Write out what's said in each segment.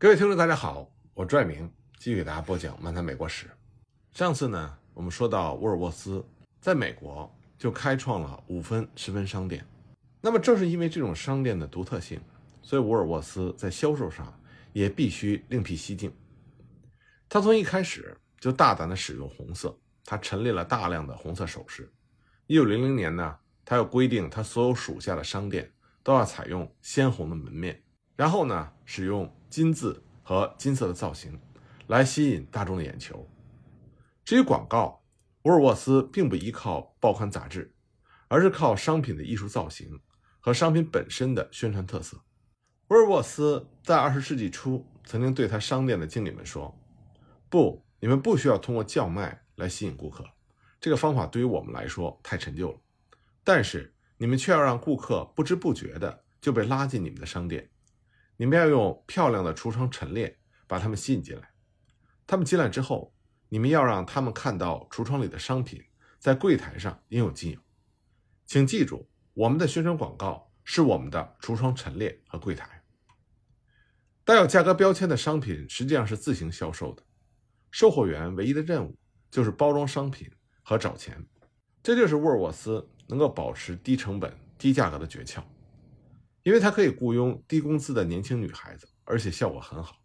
各位听众，大家好，我拽明继续给大家播讲《漫谈美国史》。上次呢，我们说到沃尔沃斯在美国就开创了五分、十分商店。那么正是因为这种商店的独特性，所以沃尔沃斯在销售上也必须另辟蹊径。他从一开始就大胆地使用红色，他陈列了大量的红色首饰。一九零零年呢，他又规定他所有属下的商店都要采用鲜红的门面，然后呢，使用。金字和金色的造型，来吸引大众的眼球。至于广告，沃尔沃斯并不依靠报刊杂志，而是靠商品的艺术造型和商品本身的宣传特色。沃尔沃斯在二十世纪初曾经对他商店的经理们说：“不，你们不需要通过叫卖来吸引顾客，这个方法对于我们来说太陈旧了。但是你们却要让顾客不知不觉的就被拉进你们的商店。”你们要用漂亮的橱窗陈列把他们吸引进来。他们进来之后，你们要让他们看到橱窗里的商品在柜台上应有尽有。请记住，我们的宣传广告是我们的橱窗陈列和柜台。带有价格标签的商品实际上是自行销售的，售货员唯一的任务就是包装商品和找钱。这就是沃尔沃斯能够保持低成本、低价格的诀窍。因为他可以雇佣低工资的年轻女孩子，而且效果很好。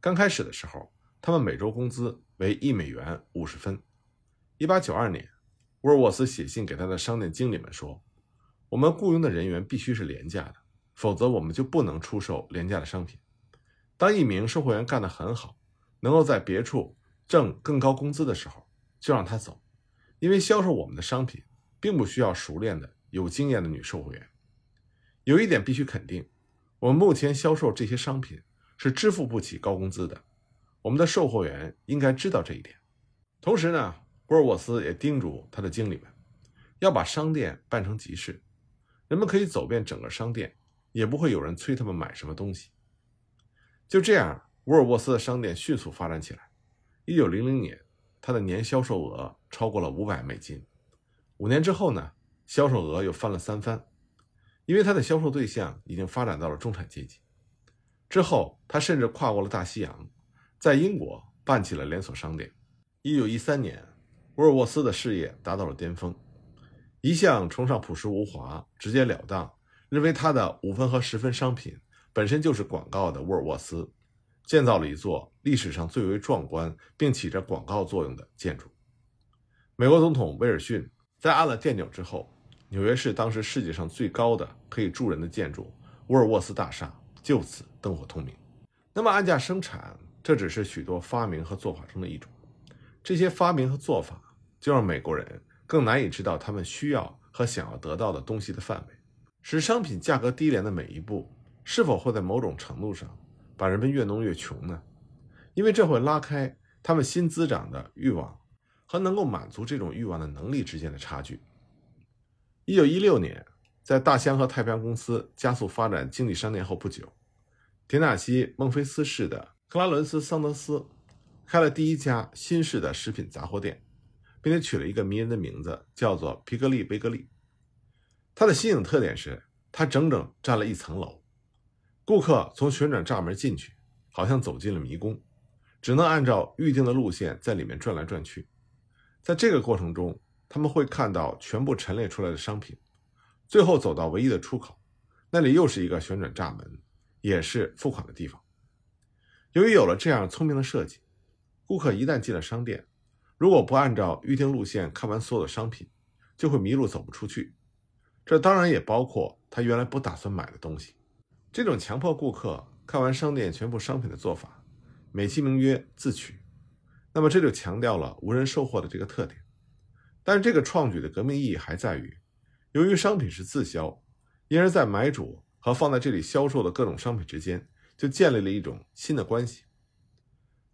刚开始的时候，他们每周工资为一美元五十分。一八九二年，沃尔沃斯写信给他的商店经理们说：“我们雇佣的人员必须是廉价的，否则我们就不能出售廉价的商品。当一名售货员干得很好，能够在别处挣更高工资的时候，就让他走，因为销售我们的商品并不需要熟练的、有经验的女售货员。”有一点必须肯定，我们目前销售这些商品是支付不起高工资的。我们的售货员应该知道这一点。同时呢，沃尔沃斯也叮嘱他的经理们，要把商店办成集市，人们可以走遍整个商店，也不会有人催他们买什么东西。就这样，沃尔沃斯的商店迅速发展起来。一九零零年，他的年销售额超过了五百美金。五年之后呢，销售额又翻了三番。因为他的销售对象已经发展到了中产阶级，之后他甚至跨过了大西洋，在英国办起了连锁商店。一九一三年，沃尔沃斯的事业达到了巅峰。一向崇尚朴实无华、直截了当，认为他的五分和十分商品本身就是广告的沃尔沃斯，建造了一座历史上最为壮观并起着广告作用的建筑。美国总统威尔逊在按了电钮之后。纽约市当时世界上最高的可以住人的建筑——沃尔沃斯大厦，就此灯火通明。那么，按价生产，这只是许多发明和做法中的一种。这些发明和做法，就让美国人更难以知道他们需要和想要得到的东西的范围。使商品价格低廉的每一步，是否会在某种程度上把人们越弄越穷呢？因为这会拉开他们新滋长的欲望和能够满足这种欲望的能力之间的差距。一九一六年，在大西洋和太平洋公司加速发展经济商店后不久，田纳西·孟菲斯市的克拉伦斯·桑德斯开了第一家新式的食品杂货店，并且取了一个迷人的名字，叫做皮格利贝格利。它的新颖特点是，它整整占了一层楼，顾客从旋转栅门进去，好像走进了迷宫，只能按照预定的路线在里面转来转去。在这个过程中，他们会看到全部陈列出来的商品，最后走到唯一的出口，那里又是一个旋转闸门，也是付款的地方。由于有了这样聪明的设计，顾客一旦进了商店，如果不按照预定路线看完所有的商品，就会迷路走不出去。这当然也包括他原来不打算买的东西。这种强迫顾客看完商店全部商品的做法，美其名曰自取。那么这就强调了无人售货的这个特点。但是这个创举的革命意义还在于，由于商品是自销，因而，在买主和放在这里销售的各种商品之间就建立了一种新的关系。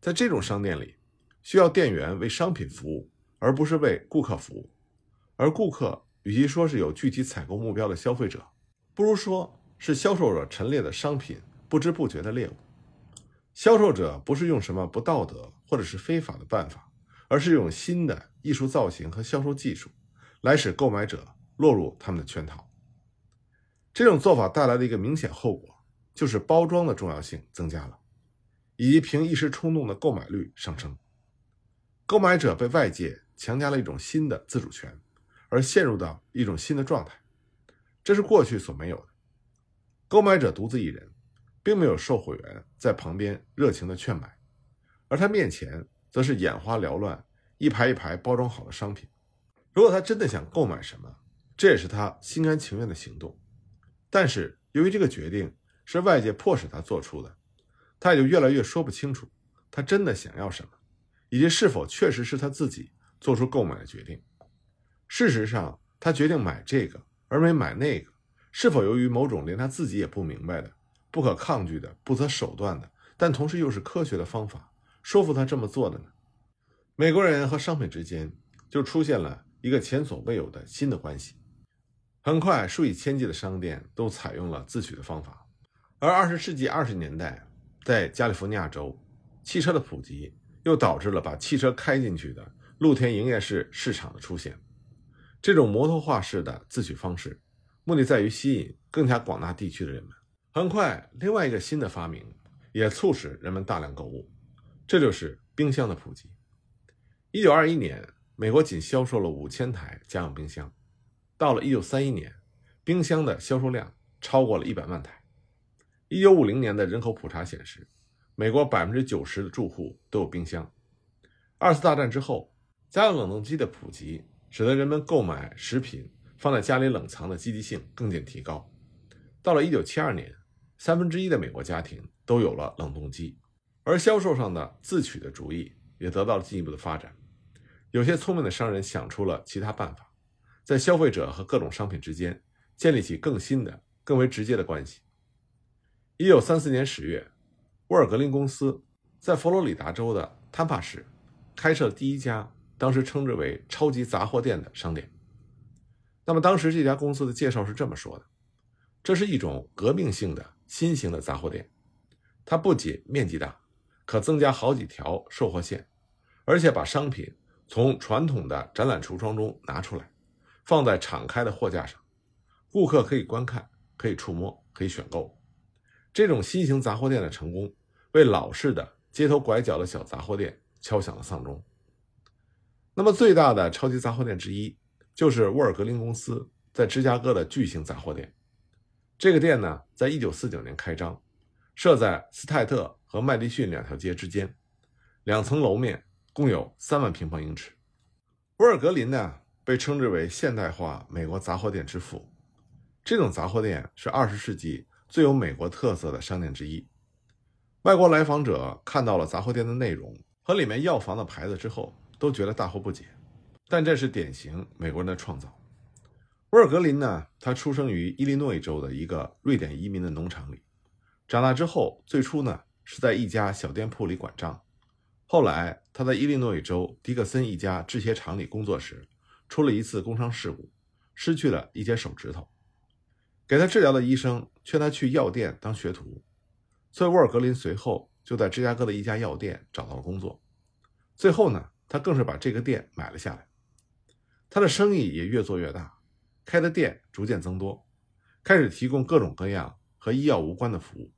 在这种商店里，需要店员为商品服务，而不是为顾客服务。而顾客与其说是有具体采购目标的消费者，不如说是销售者陈列的商品不知不觉的猎物。销售者不是用什么不道德或者是非法的办法。而是用新的艺术造型和销售技术，来使购买者落入他们的圈套。这种做法带来的一个明显后果，就是包装的重要性增加了。以及凭一时冲动的购买率上升。购买者被外界强加了一种新的自主权，而陷入到一种新的状态，这是过去所没有的。购买者独自一人，并没有售货员在旁边热情的劝买，而他面前则是眼花缭乱、一排一排包装好的商品。如果他真的想购买什么，这也是他心甘情愿的行动。但是由于这个决定是外界迫使他做出的，他也就越来越说不清楚他真的想要什么。以及是否确实是他自己做出购买的决定？事实上，他决定买这个而没买那个，是否由于某种连他自己也不明白的、不可抗拒的、不择手段的，但同时又是科学的方法，说服他这么做的呢？美国人和商品之间就出现了一个前所未有的新的关系。很快，数以千计的商店都采用了自取的方法，而二十世纪二十年代，在加利福尼亚州，汽车的普及。又导致了把汽车开进去的露天营业式市场的出现。这种摩托化式的自取方式，目的在于吸引更加广大地区的人们。很快，另外一个新的发明也促使人们大量购物，这就是冰箱的普及。一九二一年，美国仅销售了五千台家用冰箱，到了一九三一年，冰箱的销售量超过了一百万台。一九五零年的人口普查显示。美国百分之九十的住户都有冰箱。二次大战之后，家用冷冻机的普及，使得人们购买食品放在家里冷藏的积极性更见提高。到了一九七二年，三分之一的美国家庭都有了冷冻机，而销售上的自取的主意也得到了进一步的发展。有些聪明的商人想出了其他办法，在消费者和各种商品之间建立起更新的、更为直接的关系。一九三四年十月。沃尔格林公司在佛罗里达州的坦帕市开设了第一家当时称之为“超级杂货店”的商店。那么，当时这家公司的介绍是这么说的：“这是一种革命性的新型的杂货店，它不仅面积大，可增加好几条售货线，而且把商品从传统的展览橱窗中拿出来，放在敞开的货架上，顾客可以观看，可以触摸，可以选购。这种新型杂货店的成功。”为老式的街头拐角的小杂货店敲响了丧钟。那么，最大的超级杂货店之一就是沃尔格林公司在芝加哥的巨型杂货店。这个店呢，在一九四九年开张，设在斯泰特和麦迪逊两条街之间，两层楼面，共有三万平方英尺。沃尔格林呢，被称之为现代化美国杂货店之父。这种杂货店是二十世纪最有美国特色的商店之一。外国来访者看到了杂货店的内容和里面药房的牌子之后，都觉得大惑不解。但这是典型美国人的创造。沃尔格林呢，他出生于伊利诺伊州的一个瑞典移民的农场里，长大之后，最初呢是在一家小店铺里管账，后来他在伊利诺伊州迪克森一家制鞋厂里工作时，出了一次工伤事故，失去了一截手指头。给他治疗的医生劝他去药店当学徒。所以，沃尔格林随后就在芝加哥的一家药店找到了工作。最后呢，他更是把这个店买了下来。他的生意也越做越大，开的店逐渐增多，开始提供各种各样和医药无关的服务。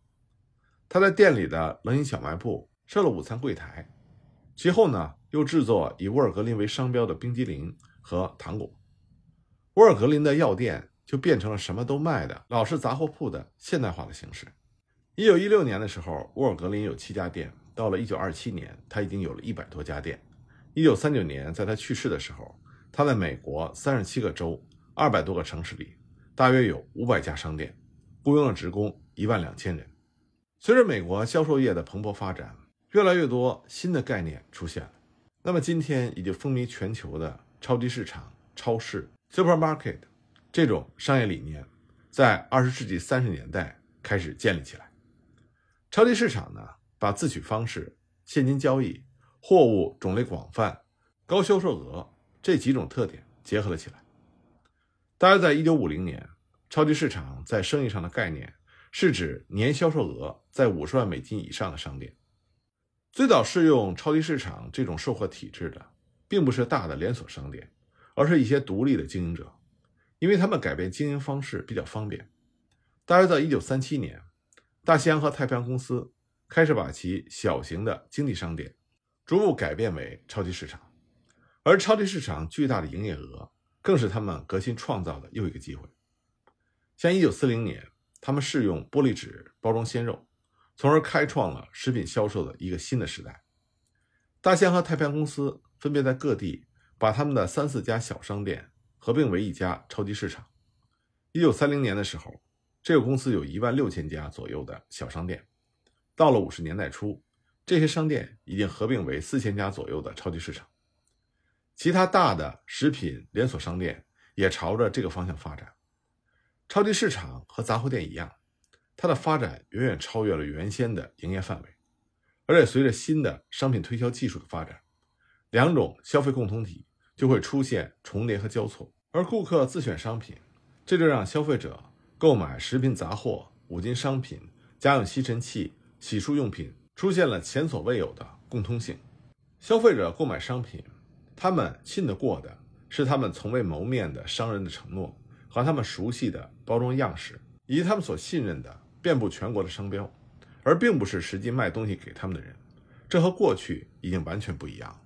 他在店里的冷饮小卖部设了午餐柜台，其后呢，又制作以沃尔格林为商标的冰激凌和糖果。沃尔格林的药店就变成了什么都卖的老式杂货铺的现代化的形式。一九一六年的时候，沃尔格林有七家店。到了一九二七年，他已经有了一百多家店。一九三九年，在他去世的时候，他在美国三十七个州、二百多个城市里，大约有五百家商店，雇佣了职工一万两千人。随着美国销售业的蓬勃发展，越来越多新的概念出现了。那么，今天已经风靡全球的超级市场、超市 （supermarket） 这种商业理念，在二十世纪三十年代开始建立起来。超级市场呢，把自取方式、现金交易、货物种类广泛、高销售额这几种特点结合了起来。大约在一九五零年，超级市场在生意上的概念是指年销售额在五十万美金以上的商店。最早适用超级市场这种售货体制的，并不是大的连锁商店，而是一些独立的经营者，因为他们改变经营方式比较方便。大约在一九三七年。大西洋和太平洋公司开始把其小型的经济商店逐步改变为超级市场，而超级市场巨大的营业额更是他们革新创造的又一个机会。像1940年，他们试用玻璃纸包装鲜肉，从而开创了食品销售的一个新的时代。大象和太平洋公司分别在各地把他们的三四家小商店合并为一家超级市场。1930年的时候。这个公司有一万六千家左右的小商店，到了五十年代初，这些商店已经合并为四千家左右的超级市场。其他大的食品连锁商店也朝着这个方向发展。超级市场和杂货店一样，它的发展远远超越了原先的营业范围，而且随着新的商品推销技术的发展，两种消费共同体就会出现重叠和交错，而顾客自选商品，这就让消费者。购买食品杂货、五金商品、家用吸尘器、洗漱用品出现了前所未有的共通性。消费者购买商品，他们信得过的是他们从未谋面的商人的承诺和他们熟悉的包装样式，以及他们所信任的遍布全国的商标，而并不是实际卖东西给他们的人。这和过去已经完全不一样。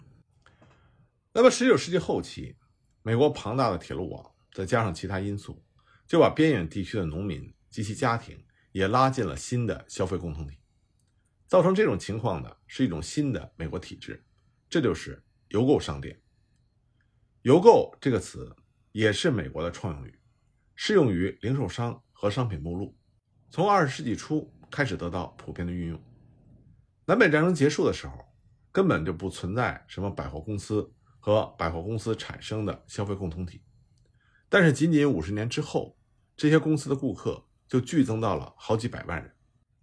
那么，19世纪后期，美国庞大的铁路网再加上其他因素。就把边远地区的农民及其家庭也拉进了新的消费共同体。造成这种情况的是一种新的美国体制，这就是邮购商店。邮购这个词也是美国的创用语，适用于零售商和商品目录，从二十世纪初开始得到普遍的运用。南北战争结束的时候，根本就不存在什么百货公司和百货公司产生的消费共同体，但是仅仅五十年之后。这些公司的顾客就剧增到了好几百万人，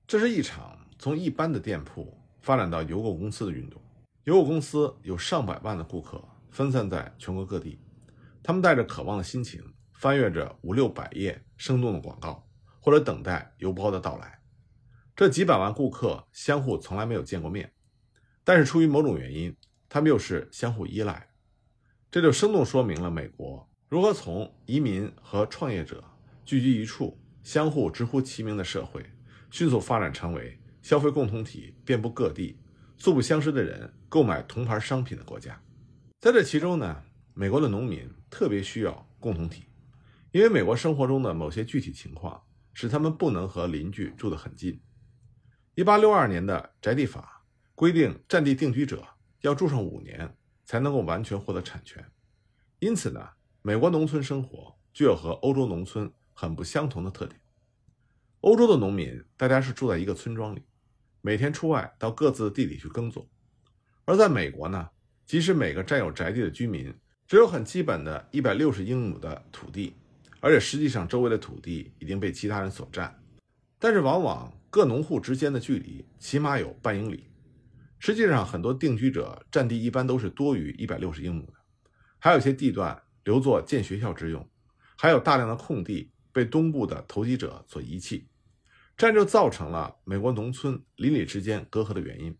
这是一场从一般的店铺发展到邮购公司的运动。邮购公司有上百万的顾客分散在全国各地，他们带着渴望的心情翻阅着五六百页生动的广告，或者等待邮包的到来。这几百万顾客相互从来没有见过面，但是出于某种原因，他们又是相互依赖。这就生动说明了美国如何从移民和创业者。聚集一处，相互直呼其名的社会，迅速发展成为消费共同体遍布各地、素不相识的人购买同牌商品的国家。在这其中呢，美国的农民特别需要共同体，因为美国生活中的某些具体情况使他们不能和邻居住得很近。1862年的宅地法规定，占地定居者要住上五年才能够完全获得产权，因此呢，美国农村生活具有和欧洲农村。很不相同的特点。欧洲的农民，大家是住在一个村庄里，每天出外到各自的地里去耕作；而在美国呢，即使每个占有宅地的居民只有很基本的一百六十英亩的土地，而且实际上周围的土地已经被其他人所占，但是往往各农户之间的距离起码有半英里。实际上，很多定居者占地一般都是多于一百六十英亩的，还有些地段留作建学校之用，还有大量的空地。被东部的投机者所遗弃，这样就造成了美国农村邻里之间隔阂的原因。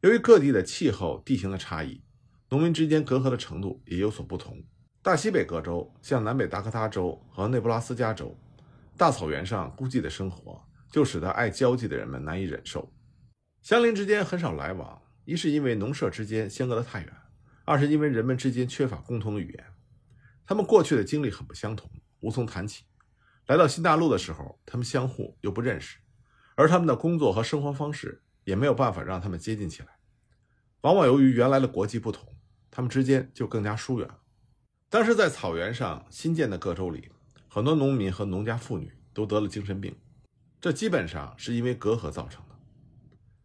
由于各地的气候地形的差异，农民之间隔阂的程度也有所不同。大西北各州，像南北达科他州和内布拉斯加州，大草原上孤寂的生活就使得爱交际的人们难以忍受。乡邻之间很少来往，一是因为农舍之间相隔得太远，二是因为人们之间缺乏共同的语言，他们过去的经历很不相同。无从谈起。来到新大陆的时候，他们相互又不认识，而他们的工作和生活方式也没有办法让他们接近起来。往往由于原来的国籍不同，他们之间就更加疏远了。当时在草原上新建的各州里，很多农民和农家妇女都得了精神病，这基本上是因为隔阂造成的。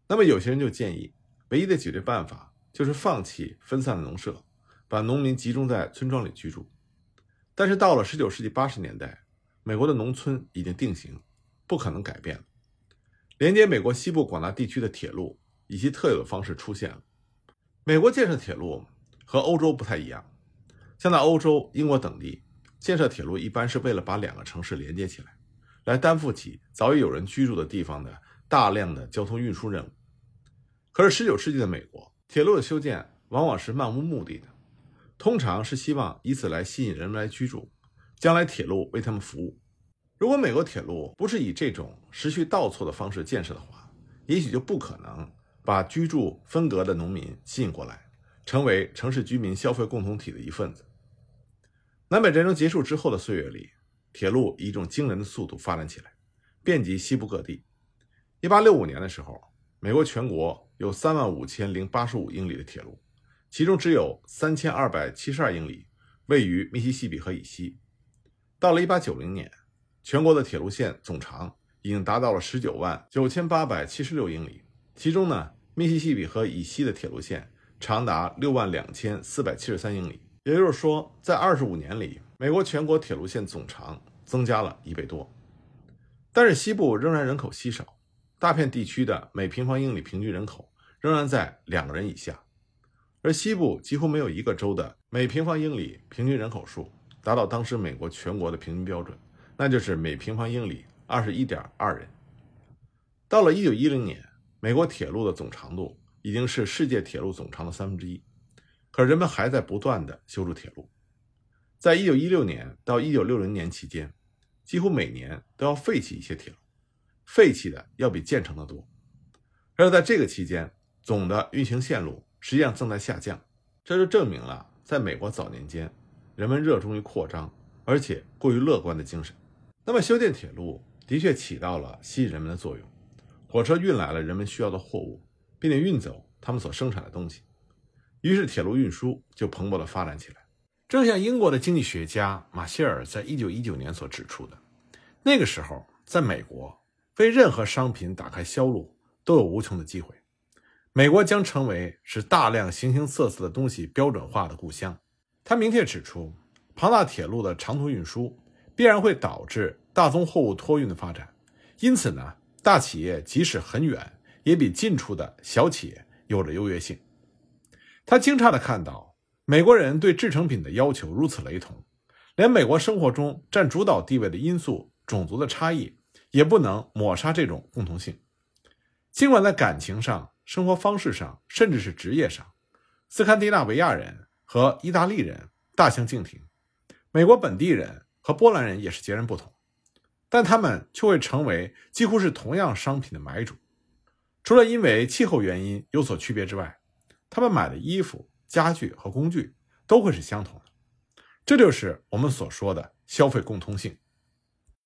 那么有些人就建议，唯一的解决办法就是放弃分散的农舍，把农民集中在村庄里居住。但是到了十九世纪八十年代，美国的农村已经定型，不可能改变了。连接美国西部广大地区的铁路以其特有的方式出现了。美国建设铁路和欧洲不太一样，像在欧洲、英国等地，建设铁路一般是为了把两个城市连接起来，来担负起早已有人居住的地方的大量的交通运输任务。可是十九世纪的美国，铁路的修建往往是漫无目的的。通常是希望以此来吸引人们来居住，将来铁路为他们服务。如果美国铁路不是以这种时序倒错的方式建设的话，也许就不可能把居住分隔的农民吸引过来，成为城市居民消费共同体的一份子。南北战争结束之后的岁月里，铁路以一种惊人的速度发展起来，遍及西部各地。1865年的时候，美国全国有3万5千零85英里的铁路，其中只有3272英里位于密西西比河以西。到了1890年，全国的铁路线总长已经达到了19万9876英里，其中呢，密西西比河以西的铁路线长达6万2473英里。也就是说，在25年里，美国全国铁路线总长增加了一倍多。但是西部仍然人口稀少，大片地区的每平方英里平均人口仍然在两个人以下，而西部几乎没有一个州的每平方英里平均人口数。达到当时美国全国的平均标准，那就是每平方英里二十一点二人。到了一九一零年，美国铁路的总长度已经是世界铁路总长的三分之一，可人们还在不断的修筑铁路。在一九一六年到一九六零年期间，几乎每年都要废弃一些铁路，废弃的要比建成的多。而在这个期间，总的运行线路实际上正在下降，这就证明了在美国早年间。人们热衷于扩张，而且过于乐观的精神。那么，修建铁路的确起到了吸引人们的作用。火车运来了人们需要的货物，并且运走他们所生产的东西，于是铁路运输就蓬勃地发展起来。正像英国的经济学家马歇尔在一九一九年所指出的，那个时候在美国，为任何商品打开销路都有无穷的机会。美国将成为使大量形形色色的东西标准化的故乡。他明确指出，庞大铁路的长途运输必然会导致大宗货物托运的发展，因此呢，大企业即使很远，也比近处的小企业有着优越性。他惊诧地看到，美国人对制成品的要求如此雷同，连美国生活中占主导地位的因素——种族的差异，也不能抹杀这种共同性。尽管在感情上、生活方式上，甚至是职业上，斯堪的纳维亚人。和意大利人大相径庭，美国本地人和波兰人也是截然不同，但他们却会成为几乎是同样商品的买主。除了因为气候原因有所区别之外，他们买的衣服、家具和工具都会是相同的。这就是我们所说的消费共通性。